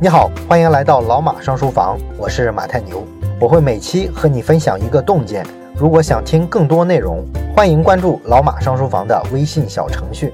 你好，欢迎来到老马上书房，我是马太牛，我会每期和你分享一个洞见。如果想听更多内容，欢迎关注老马上书房的微信小程序。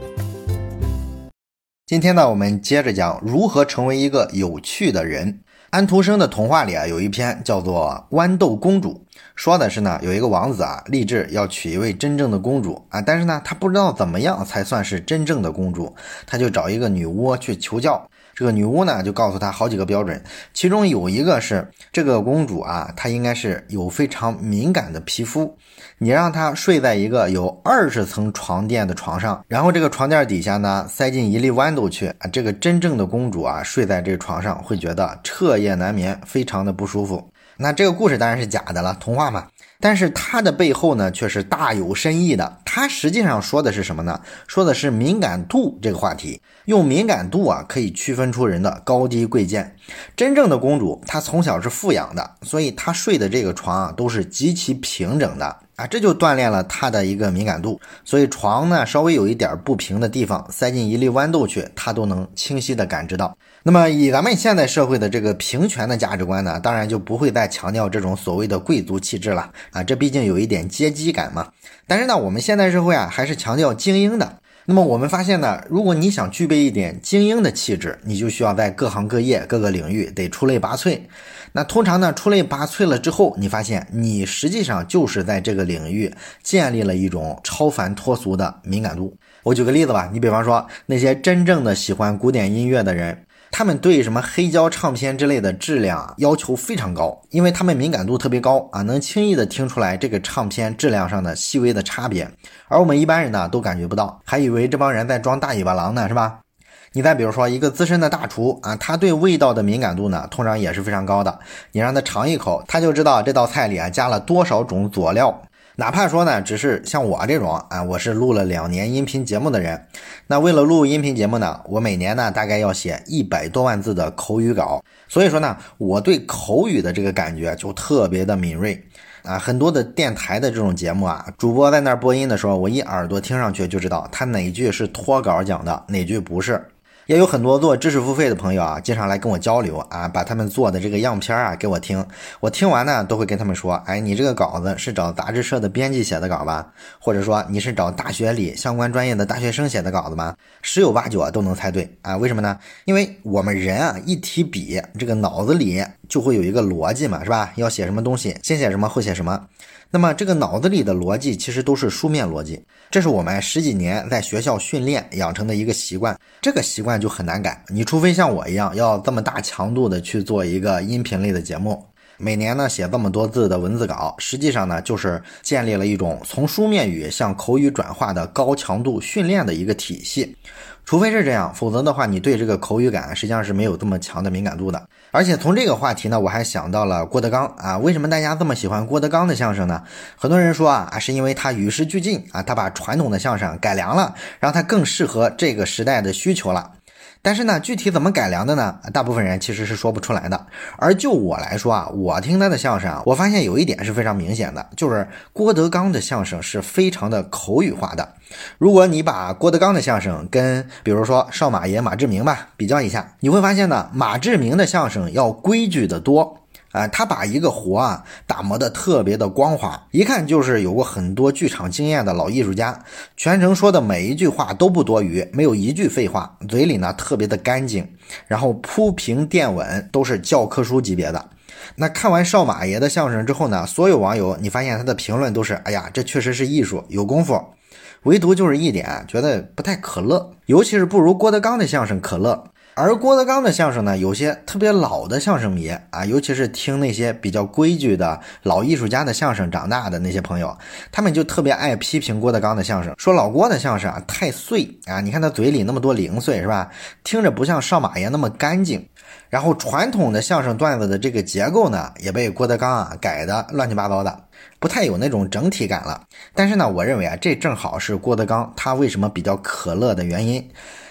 今天呢，我们接着讲如何成为一个有趣的人。安徒生的童话里啊，有一篇叫做《豌豆公主》，说的是呢，有一个王子啊，立志要娶一位真正的公主啊，但是呢，他不知道怎么样才算是真正的公主，他就找一个女巫去求教。这个女巫呢，就告诉他好几个标准，其中有一个是这个公主啊，她应该是有非常敏感的皮肤。你让她睡在一个有二十层床垫的床上，然后这个床垫底下呢，塞进一粒豌豆去啊，这个真正的公主啊，睡在这个床上会觉得彻夜难眠，非常的不舒服。那这个故事当然是假的了，童话嘛。但是它的背后呢，却是大有深意的。它实际上说的是什么呢？说的是敏感度这个话题。用敏感度啊，可以区分出人的高低贵贱。真正的公主，她从小是富养的，所以她睡的这个床啊，都是极其平整的啊，这就锻炼了她的一个敏感度。所以床呢，稍微有一点不平的地方，塞进一粒豌豆去，她都能清晰的感知到。那么，以咱们现代社会的这个平权的价值观呢，当然就不会再强调这种所谓的贵族气质了啊，这毕竟有一点阶级感嘛。但是呢，我们现代社会啊，还是强调精英的。那么我们发现呢，如果你想具备一点精英的气质，你就需要在各行各业、各个领域得出类拔萃。那通常呢，出类拔萃了之后，你发现你实际上就是在这个领域建立了一种超凡脱俗的敏感度。我举个例子吧，你比方说那些真正的喜欢古典音乐的人。他们对什么黑胶唱片之类的质量要求非常高，因为他们敏感度特别高啊，能轻易的听出来这个唱片质量上的细微的差别，而我们一般人呢都感觉不到，还以为这帮人在装大尾巴狼呢，是吧？你再比如说一个资深的大厨啊，他对味道的敏感度呢通常也是非常高的，你让他尝一口，他就知道这道菜里啊加了多少种佐料。哪怕说呢，只是像我这种啊，我是录了两年音频节目的人，那为了录音频节目呢，我每年呢大概要写一百多万字的口语稿，所以说呢，我对口语的这个感觉就特别的敏锐啊。很多的电台的这种节目啊，主播在那播音的时候，我一耳朵听上去就知道他哪句是脱稿讲的，哪句不是。也有很多做知识付费的朋友啊，经常来跟我交流啊，把他们做的这个样片啊给我听。我听完呢，都会跟他们说：“哎，你这个稿子是找杂志社的编辑写的稿吧？或者说你是找大学里相关专业的大学生写的稿子吗？”十有八九啊都能猜对啊。为什么呢？因为我们人啊一提笔，这个脑子里就会有一个逻辑嘛，是吧？要写什么东西，先写什么，后写什么。那么这个脑子里的逻辑其实都是书面逻辑，这是我们十几年在学校训练养成的一个习惯，这个习惯就很难改。你除非像我一样，要这么大强度的去做一个音频类的节目，每年呢写这么多字的文字稿，实际上呢就是建立了一种从书面语向口语转化的高强度训练的一个体系。除非是这样，否则的话，你对这个口语感实际上是没有这么强的敏感度的。而且从这个话题呢，我还想到了郭德纲啊，为什么大家这么喜欢郭德纲的相声呢？很多人说啊啊，是因为他与时俱进啊，他把传统的相声改良了，让他更适合这个时代的需求了。但是呢，具体怎么改良的呢？大部分人其实是说不出来的。而就我来说啊，我听他的相声，我发现有一点是非常明显的，就是郭德纲的相声是非常的口语化的。如果你把郭德纲的相声跟比如说少马爷马志明吧比较一下，你会发现呢，马志明的相声要规矩的多。啊，他把一个活啊打磨的特别的光滑，一看就是有过很多剧场经验的老艺术家。全程说的每一句话都不多余，没有一句废话，嘴里呢特别的干净，然后铺平垫稳，都是教科书级别的。那看完少马爷的相声之后呢，所有网友你发现他的评论都是：哎呀，这确实是艺术，有功夫。唯独就是一点，觉得不太可乐，尤其是不如郭德纲的相声可乐。而郭德纲的相声呢，有些特别老的相声迷啊，尤其是听那些比较规矩的老艺术家的相声长大的那些朋友，他们就特别爱批评郭德纲的相声，说老郭的相声啊太碎啊，你看他嘴里那么多零碎是吧？听着不像少马爷那么干净。然后传统的相声段子的这个结构呢，也被郭德纲啊改的乱七八糟的，不太有那种整体感了。但是呢，我认为啊，这正好是郭德纲他为什么比较可乐的原因。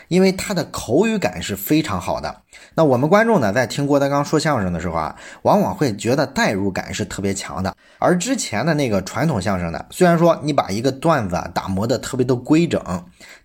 因为他的口语感是非常好的。那我们观众呢，在听郭德纲说相声的时候啊，往往会觉得代入感是特别强的。而之前的那个传统相声呢，虽然说你把一个段子打磨的特别的规整，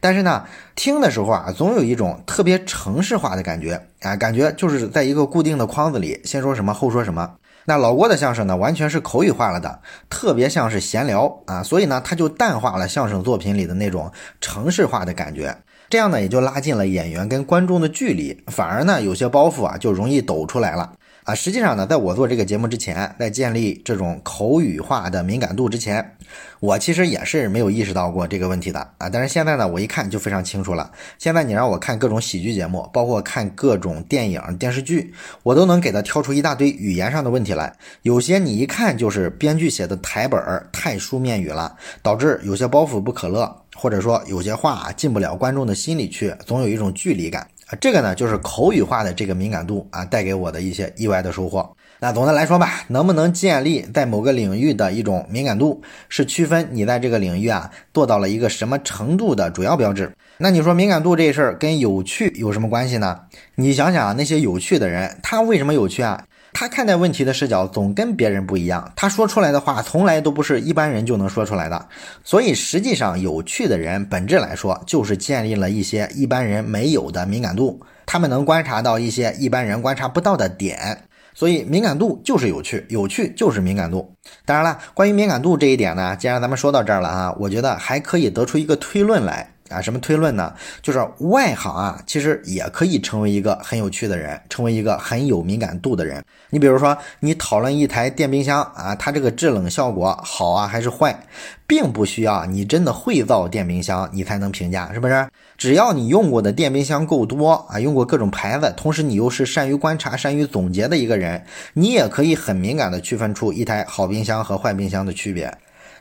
但是呢，听的时候啊，总有一种特别程式化的感觉啊，感觉就是在一个固定的框子里，先说什么后说什么。那老郭的相声呢，完全是口语化了的，特别像是闲聊啊，所以呢，他就淡化了相声作品里的那种程式化的感觉，这样呢，也就拉近了演员跟观众的距离，反而呢，有些包袱啊，就容易抖出来了。啊，实际上呢，在我做这个节目之前，在建立这种口语化的敏感度之前，我其实也是没有意识到过这个问题的啊。但是现在呢，我一看就非常清楚了。现在你让我看各种喜剧节目，包括看各种电影、电视剧，我都能给他挑出一大堆语言上的问题来。有些你一看就是编剧写的台本太书面语了，导致有些包袱不可乐，或者说有些话进不了观众的心里去，总有一种距离感。啊，这个呢就是口语化的这个敏感度啊，带给我的一些意外的收获。那总的来说吧，能不能建立在某个领域的一种敏感度，是区分你在这个领域啊做到了一个什么程度的主要标志。那你说敏感度这事儿跟有趣有什么关系呢？你想想那些有趣的人，他为什么有趣啊？他看待问题的视角总跟别人不一样，他说出来的话从来都不是一般人就能说出来的。所以实际上，有趣的人本质来说就是建立了一些一般人没有的敏感度，他们能观察到一些一般人观察不到的点。所以敏感度就是有趣，有趣就是敏感度。当然了，关于敏感度这一点呢，既然咱们说到这儿了啊，我觉得还可以得出一个推论来。啊，什么推论呢？就是外行啊，其实也可以成为一个很有趣的人，成为一个很有敏感度的人。你比如说，你讨论一台电冰箱啊，它这个制冷效果好啊还是坏，并不需要你真的会造电冰箱，你才能评价，是不是？只要你用过的电冰箱够多啊，用过各种牌子，同时你又是善于观察、善于总结的一个人，你也可以很敏感的区分出一台好冰箱和坏冰箱的区别。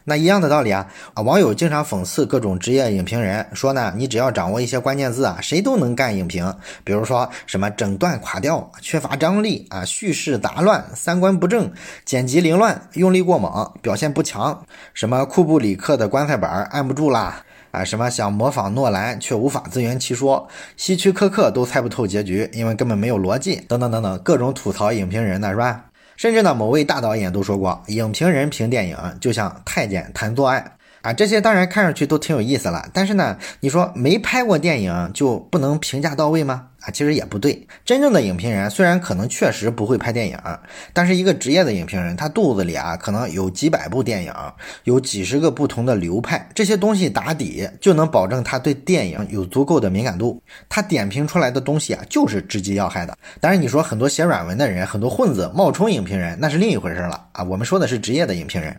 那一样的道理啊啊！网友经常讽刺各种职业影评人，说呢，你只要掌握一些关键字啊，谁都能干影评。比如说什么整段垮掉、缺乏张力啊、叙事杂乱、三观不正、剪辑凌乱、用力过猛、表现不强，什么库布里克的棺材板按不住啦啊，什么想模仿诺兰却无法自圆其说，希区柯克都猜不透结局，因为根本没有逻辑，等等等等，各种吐槽影评人的是吧？甚至呢，某位大导演都说过，影评人评电影就像太监谈做爱啊。这些当然看上去都挺有意思了，但是呢，你说没拍过电影就不能评价到位吗？其实也不对，真正的影评人虽然可能确实不会拍电影，但是一个职业的影评人，他肚子里啊可能有几百部电影，有几十个不同的流派，这些东西打底就能保证他对电影有足够的敏感度，他点评出来的东西啊就是直击要害的。当然你说很多写软文的人，很多混子冒充影评人，那是另一回事了啊。我们说的是职业的影评人。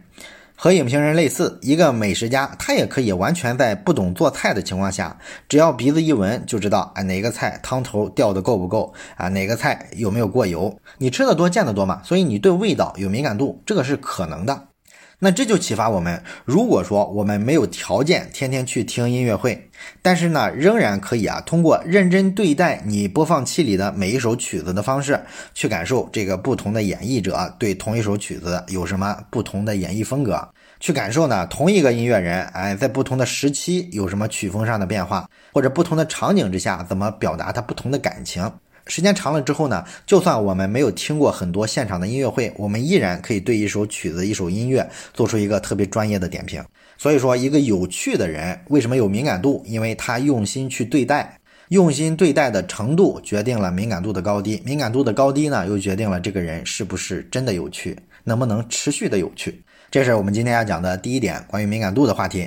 和影评人类似，一个美食家，他也可以完全在不懂做菜的情况下，只要鼻子一闻就知道，啊哪个菜汤头调的够不够啊，哪个菜有没有过油。你吃的多，见的多嘛，所以你对味道有敏感度，这个是可能的。那这就启发我们，如果说我们没有条件天天去听音乐会，但是呢，仍然可以啊，通过认真对待你播放器里的每一首曲子的方式，去感受这个不同的演绎者对同一首曲子有什么不同的演绎风格，去感受呢，同一个音乐人，哎，在不同的时期有什么曲风上的变化，或者不同的场景之下怎么表达他不同的感情。时间长了之后呢，就算我们没有听过很多现场的音乐会，我们依然可以对一首曲子、一首音乐做出一个特别专业的点评。所以说，一个有趣的人为什么有敏感度？因为他用心去对待，用心对待的程度决定了敏感度的高低，敏感度的高低呢，又决定了这个人是不是真的有趣，能不能持续的有趣。这是我们今天要讲的第一点关于敏感度的话题。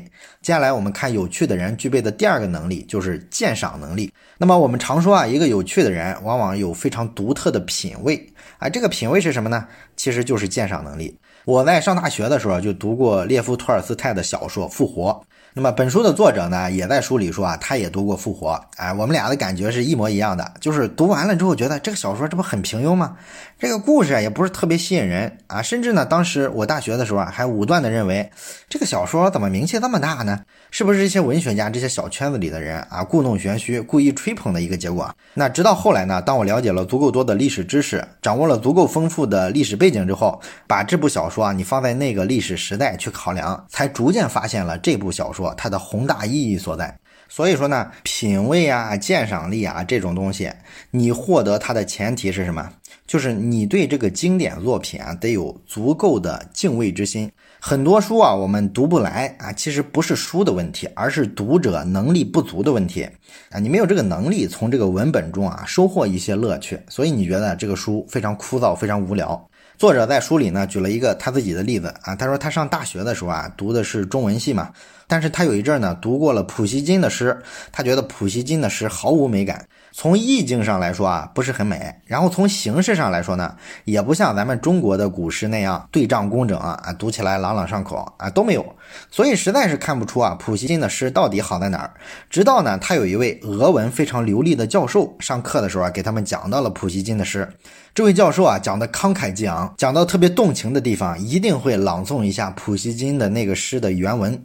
接下来我们看有趣的人具备的第二个能力，就是鉴赏能力。那么我们常说啊，一个有趣的人往往有非常独特的品味啊，这个品味是什么呢？其实就是鉴赏能力。我在上大学的时候就读过列夫·托尔斯泰的小说《复活》。那么本书的作者呢，也在书里说啊，他也读过《复活》。哎，我们俩的感觉是一模一样的，就是读完了之后觉得这个小说这不很平庸吗？这个故事啊也不是特别吸引人啊，甚至呢，当时我大学的时候啊，还武断的认为这个小说怎么名气这么大呢？是不是一些文学家这些小圈子里的人啊，故弄玄虚，故意吹捧的一个结果？那直到后来呢，当我了解了足够多的历史知识，掌握了足够丰富的历史背景之后，把这部小说啊，你放在那个历史时代去考量，才逐渐发现了这部小说它的宏大意义所在。所以说呢，品味啊、鉴赏力啊这种东西，你获得它的前提是什么？就是你对这个经典作品啊，得有足够的敬畏之心。很多书啊，我们读不来啊，其实不是书的问题，而是读者能力不足的问题啊。你没有这个能力从这个文本中啊收获一些乐趣，所以你觉得这个书非常枯燥、非常无聊。作者在书里呢举了一个他自己的例子啊，他说他上大学的时候啊读的是中文系嘛，但是他有一阵呢读过了普希金的诗，他觉得普希金的诗毫无美感。从意境上来说啊，不是很美。然后从形式上来说呢，也不像咱们中国的古诗那样对仗工整啊，啊，读起来朗朗上口啊，都没有。所以实在是看不出啊，普希金的诗到底好在哪儿。直到呢，他有一位俄文非常流利的教授上课的时候啊，给他们讲到了普希金的诗。这位教授啊，讲的慷慨激昂，讲到特别动情的地方，一定会朗诵一下普希金的那个诗的原文。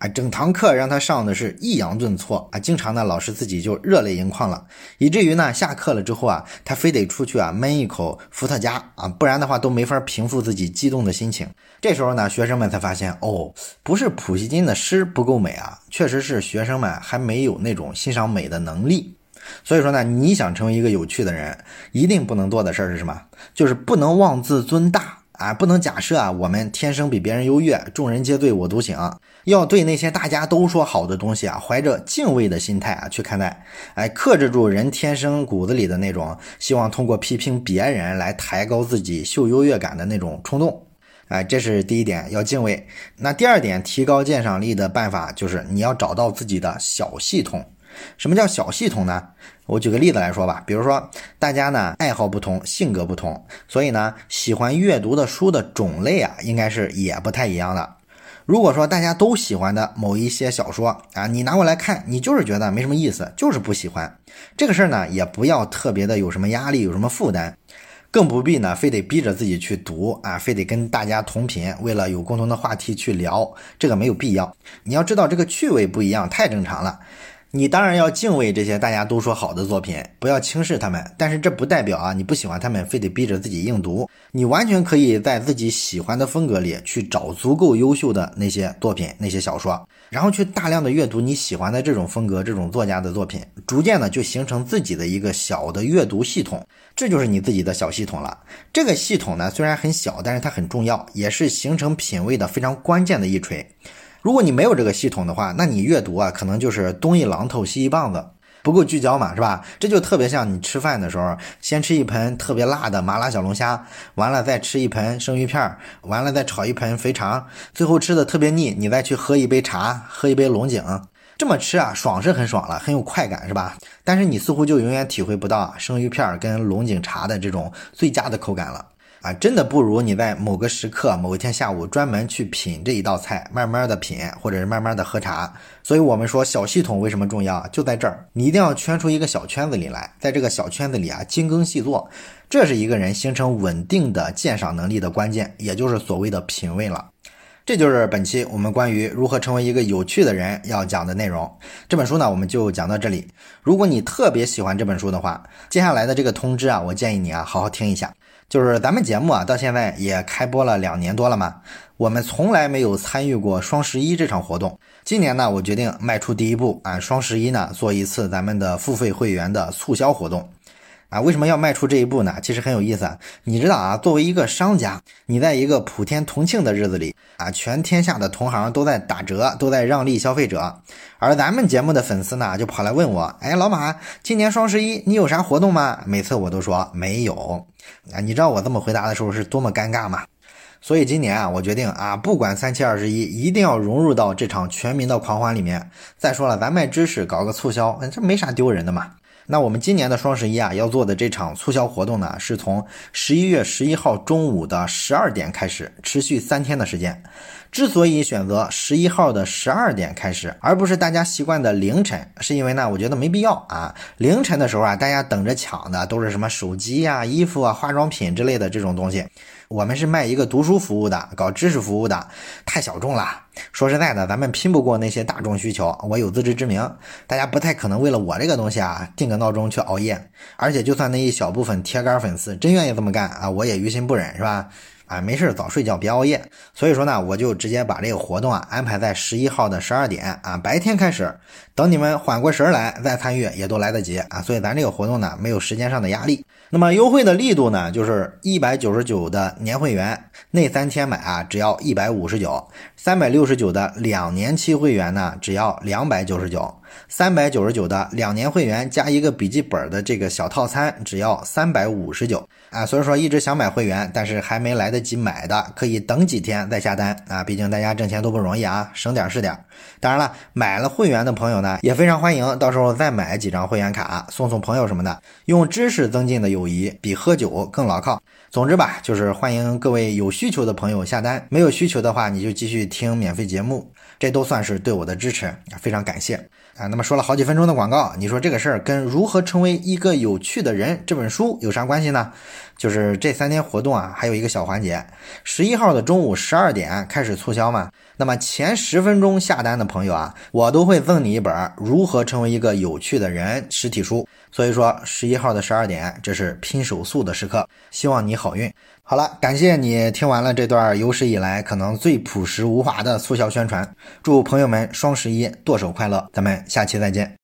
啊，整堂课让他上的是抑扬顿挫啊，经常呢老师自己就热泪盈眶了，以至于呢下课了之后啊，他非得出去啊闷一口伏特加啊，不然的话都没法平复自己激动的心情。这时候呢，学生们才发现哦，不是普希金的诗不够美啊，确实是学生们还没有那种欣赏美的能力。所以说呢，你想成为一个有趣的人，一定不能做的事儿是什么？就是不能妄自尊大。啊，不能假设啊，我们天生比别人优越，众人皆醉我独醒。要对那些大家都说好的东西啊，怀着敬畏的心态啊去看待。哎，克制住人天生骨子里的那种希望通过批评别人来抬高自己、秀优越感的那种冲动。哎，这是第一点，要敬畏。那第二点，提高鉴赏力的办法就是你要找到自己的小系统。什么叫小系统呢？我举个例子来说吧，比如说大家呢爱好不同，性格不同，所以呢喜欢阅读的书的种类啊，应该是也不太一样的。如果说大家都喜欢的某一些小说啊，你拿过来看，你就是觉得没什么意思，就是不喜欢。这个事儿呢，也不要特别的有什么压力，有什么负担，更不必呢非得逼着自己去读啊，非得跟大家同频，为了有共同的话题去聊，这个没有必要。你要知道这个趣味不一样，太正常了。你当然要敬畏这些大家都说好的作品，不要轻视他们。但是这不代表啊，你不喜欢他们，非得逼着自己硬读。你完全可以在自己喜欢的风格里去找足够优秀的那些作品、那些小说，然后去大量的阅读你喜欢的这种风格、这种作家的作品，逐渐的就形成自己的一个小的阅读系统，这就是你自己的小系统了。这个系统呢，虽然很小，但是它很重要，也是形成品味的非常关键的一锤。如果你没有这个系统的话，那你阅读啊，可能就是东一榔头西一棒子，不够聚焦嘛，是吧？这就特别像你吃饭的时候，先吃一盆特别辣的麻辣小龙虾，完了再吃一盆生鱼片，完了再炒一盆肥肠，最后吃的特别腻，你再去喝一杯茶，喝一杯龙井，这么吃啊，爽是很爽了，很有快感，是吧？但是你似乎就永远体会不到生鱼片跟龙井茶的这种最佳的口感了。啊，真的不如你在某个时刻、某一天下午专门去品这一道菜，慢慢的品，或者是慢慢的喝茶。所以，我们说小系统为什么重要，就在这儿，你一定要圈出一个小圈子里来，在这个小圈子里啊，精耕细作，这是一个人形成稳定的鉴赏能力的关键，也就是所谓的品味了。这就是本期我们关于如何成为一个有趣的人要讲的内容。这本书呢，我们就讲到这里。如果你特别喜欢这本书的话，接下来的这个通知啊，我建议你啊，好好听一下。就是咱们节目啊，到现在也开播了两年多了嘛，我们从来没有参与过双十一这场活动。今年呢，我决定迈出第一步，啊，双十一呢做一次咱们的付费会员的促销活动。啊，为什么要迈出这一步呢？其实很有意思啊。你知道啊，作为一个商家，你在一个普天同庆的日子里啊，全天下的同行都在打折，都在让利消费者，而咱们节目的粉丝呢，就跑来问我，哎，老马，今年双十一你有啥活动吗？每次我都说没有。啊，你知道我这么回答的时候是多么尴尬吗？所以今年啊，我决定啊，不管三七二十一，一定要融入到这场全民的狂欢里面。再说了，咱卖知识，搞个促销，这没啥丢人的嘛。那我们今年的双十一啊，要做的这场促销活动呢，是从十一月十一号中午的十二点开始，持续三天的时间。之所以选择十一号的十二点开始，而不是大家习惯的凌晨，是因为呢，我觉得没必要啊。凌晨的时候啊，大家等着抢的都是什么手机呀、衣服啊、化妆品之类的这种东西。我们是卖一个读书服务的，搞知识服务的，太小众了。说实在的，咱们拼不过那些大众需求。我有自知之明，大家不太可能为了我这个东西啊，定个闹钟去熬夜。而且，就算那一小部分铁杆粉丝真愿意这么干啊，我也于心不忍，是吧？啊，没事早睡觉，别熬夜。所以说呢，我就直接把这个活动啊安排在十一号的十二点啊，白天开始，等你们缓过神来再参与也都来得及啊。所以咱这个活动呢，没有时间上的压力。那么优惠的力度呢，就是一百九十九的年会员，那三天买啊，只要一百五十九；三百六十九的两年期会员呢，只要两百九十九。三百九十九的两年会员加一个笔记本的这个小套餐，只要三百五十九啊！所以说一直想买会员，但是还没来得及买的，可以等几天再下单啊！毕竟大家挣钱都不容易啊，省点是点。当然了，买了会员的朋友呢，也非常欢迎，到时候再买几张会员卡，送送朋友什么的，用知识增进的友谊比喝酒更牢靠。总之吧，就是欢迎各位有需求的朋友下单，没有需求的话，你就继续听免费节目，这都算是对我的支持，非常感谢啊！那么说了好几分钟的广告，你说这个事儿跟如何成为一个有趣的人这本书有啥关系呢？就是这三天活动啊，还有一个小环节，十一号的中午十二点开始促销嘛。那么前十分钟下单的朋友啊，我都会赠你一本《如何成为一个有趣的人》实体书。所以说十一号的十二点，这是拼手速的时刻，希望你好运。好了，感谢你听完了这段有史以来可能最朴实无华的促销宣传。祝朋友们双十一剁手快乐，咱们下期再见。